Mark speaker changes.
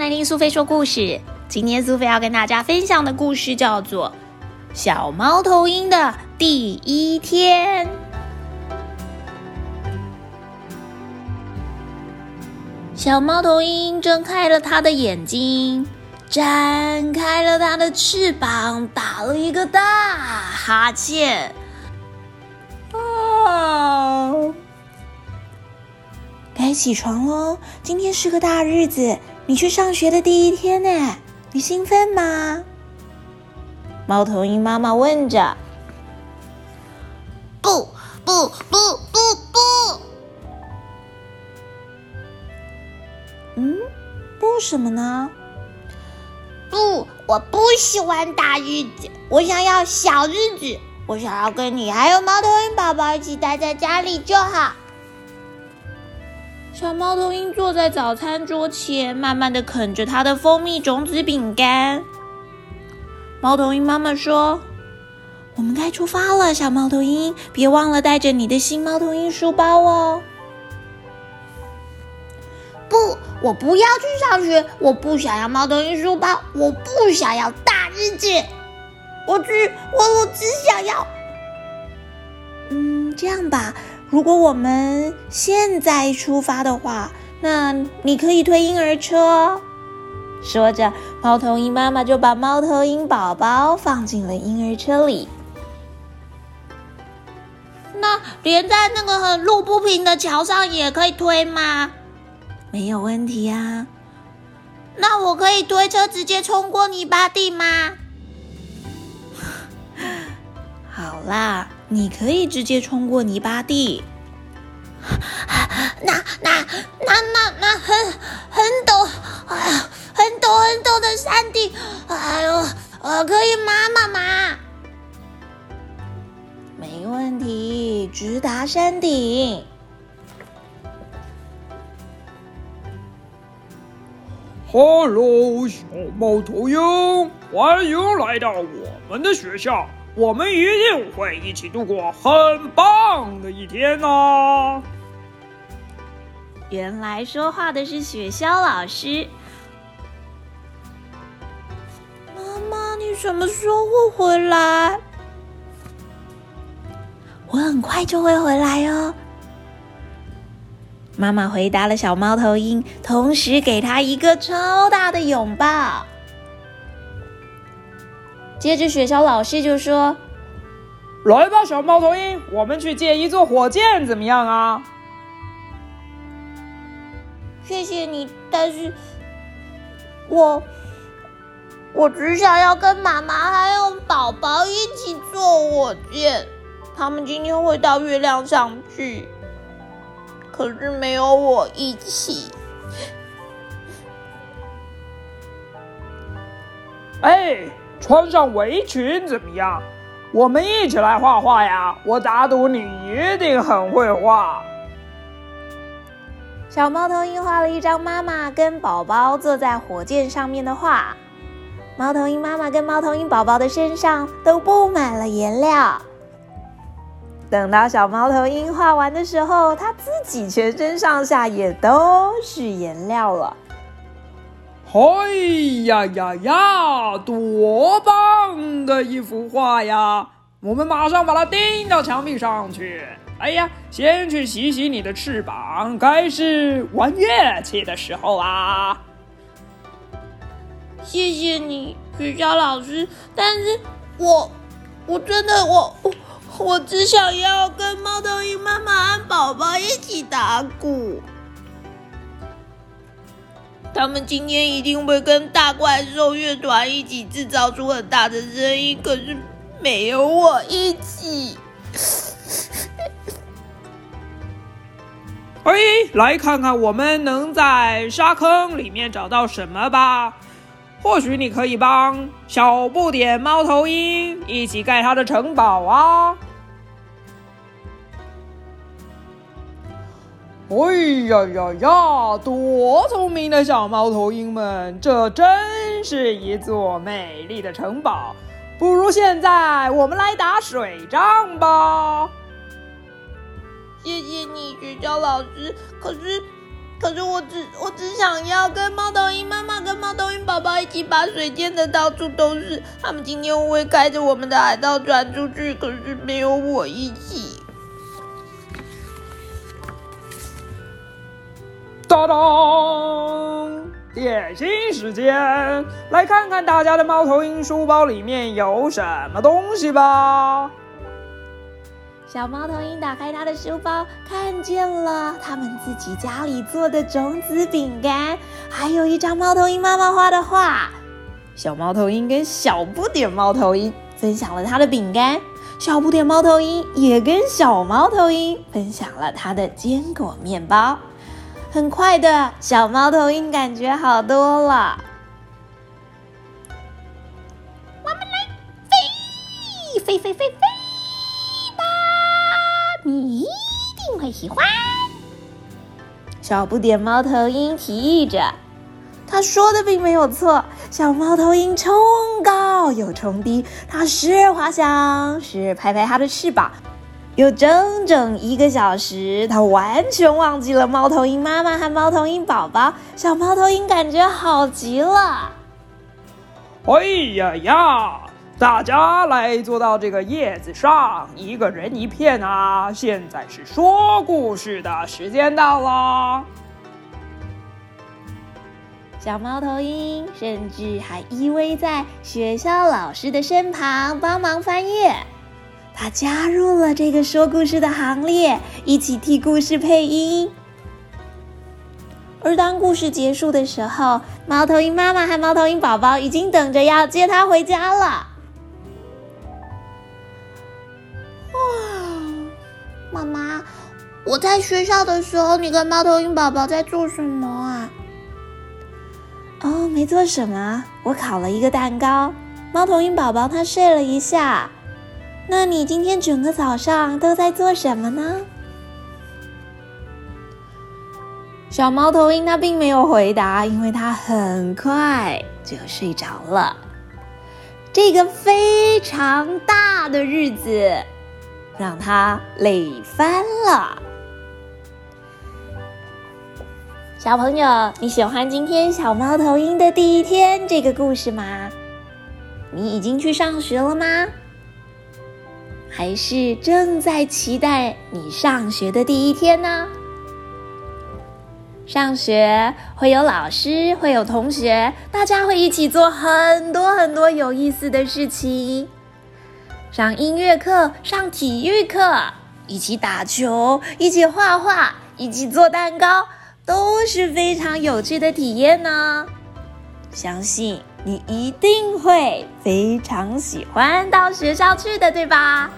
Speaker 1: 来听苏菲说故事。今天苏菲要跟大家分享的故事叫做《小猫头鹰的第一天》。小猫头鹰睁开了它的眼睛，展开了它的翅膀，打了一个大哈欠。啊！该起床喽！今天是个大日子，你去上学的第一天呢，你兴奋吗？猫头鹰妈妈问着。
Speaker 2: 不不不不不！
Speaker 1: 嗯，不什么呢？
Speaker 2: 不，我不喜欢大日子，我想要小日子，我想要跟你还有猫头鹰宝宝一起待在家里就好。
Speaker 1: 小猫头鹰坐在早餐桌前，慢慢的啃着它的蜂蜜种子饼干。猫头鹰妈妈说：“我们该出发了，小猫头鹰，别忘了带着你的新猫头鹰书包哦。”
Speaker 2: 不，我不要去上学，我不想要猫头鹰书包，我不想要大日子，我只我我只想要……
Speaker 1: 嗯，这样吧。如果我们现在出发的话，那你可以推婴儿车。说着，猫头鹰妈妈就把猫头鹰宝宝放进了婴儿车里。
Speaker 2: 那连在那个很路不平的桥上也可以推吗？
Speaker 1: 没有问题啊。
Speaker 2: 那我可以推车直接冲过泥巴地吗？
Speaker 1: 好啦。你可以直接冲过泥巴地，
Speaker 2: 那那那那那很很陡，啊，很陡很陡的山顶，哎呦，呃，可以吗，妈妈？
Speaker 1: 没问题，直达山顶。
Speaker 3: Hello，小猫头鹰，欢迎来到我们的学校。我们一定会一起度过很棒的一天呢。
Speaker 1: 原来说话的是雪橇老师。
Speaker 2: 妈妈，你什么时候会回来？
Speaker 1: 我很快就会回来哦。妈妈回答了小猫头鹰，同时给他一个超大的拥抱。接着，雪橇老师就说：“
Speaker 3: 来吧，小猫头鹰，我们去借一座火箭，怎么样啊？”
Speaker 2: 谢谢你，但是，我我只想要跟妈妈还有宝宝一起坐火箭，他们今天会到月亮上去，可是没有我一起。
Speaker 3: 哎。穿上围裙怎么样？我们一起来画画呀！我打赌你一定很会画。
Speaker 1: 小猫头鹰画了一张妈妈跟宝宝坐在火箭上面的画，猫头鹰妈妈跟猫头鹰宝宝的身上都布满了颜料。等到小猫头鹰画完的时候，它自己全身上下也都是颜料了。
Speaker 3: 哎呀呀呀！多棒的一幅画呀！我们马上把它钉到墙壁上去。哎呀，先去洗洗你的翅膀，该是玩乐器的时候啊！
Speaker 2: 谢谢你，学校老师。但是我，我真的，我我我只想要跟猫头鹰妈妈和宝宝一起打鼓。他们今天一定会跟大怪兽乐团一起制造出很大的声音，可是没有我一起。
Speaker 3: 哎，来看看我们能在沙坑里面找到什么吧？或许你可以帮小不点猫头鹰一起盖他的城堡啊！哎呀呀呀！多聪明的小猫头鹰们，这真是一座美丽的城堡。不如现在我们来打水仗吧。
Speaker 2: 谢谢你，学校老师。可是，可是我只我只想要跟猫头鹰妈妈、跟猫头鹰宝宝一起把水溅得到处都是。他们今天会开着我们的海盗船出去，可是没有我一起。
Speaker 3: 当当，点心时间，来看看大家的猫头鹰书包里面有什么东西吧。
Speaker 1: 小猫头鹰打开它的书包，看见了他们自己家里做的种子饼干，还有一张猫头鹰妈妈画的画。小猫头鹰跟小不点猫头鹰分享了他的饼干，小不点猫头鹰也跟小猫头鹰分享了他的坚果面包。很快的，小猫头鹰感觉好多了。
Speaker 2: 我们来飞，飞飞飞飞吧。你一定会喜欢。
Speaker 1: 小不点猫头鹰提议着，他说的并没有错。小猫头鹰冲高又冲低，它时而滑翔，时而拍拍它的翅膀。有整整一个小时，他完全忘记了猫头鹰妈妈和猫头鹰宝宝。小猫头鹰感觉好极了。
Speaker 3: 哎呀呀！大家来坐到这个叶子上，一个人一片啊！现在是说故事的时间到了。
Speaker 1: 小猫头鹰甚至还依偎在学校老师的身旁帮忙翻页，他加入了这个说故事的行列，一起替故事配音。而当故事结束的时候，猫头鹰妈妈和猫头鹰宝宝已经等着要接它回家了。
Speaker 2: 妈妈，我在学校的时候，你跟猫头鹰宝宝在做什么啊？
Speaker 1: 哦，没做什么，我烤了一个蛋糕。猫头鹰宝宝他睡了一下。那你今天整个早上都在做什么呢？小猫头鹰它并没有回答，因为它很快就睡着了。这个非常大的日子。让它累翻了。小朋友，你喜欢今天小猫头鹰的第一天这个故事吗？你已经去上学了吗？还是正在期待你上学的第一天呢？上学会有老师，会有同学，大家会一起做很多很多有意思的事情。上音乐课，上体育课，一起打球，一起画画，一起做蛋糕，都是非常有趣的体验呢。相信你一定会非常喜欢到学校去的，对吧？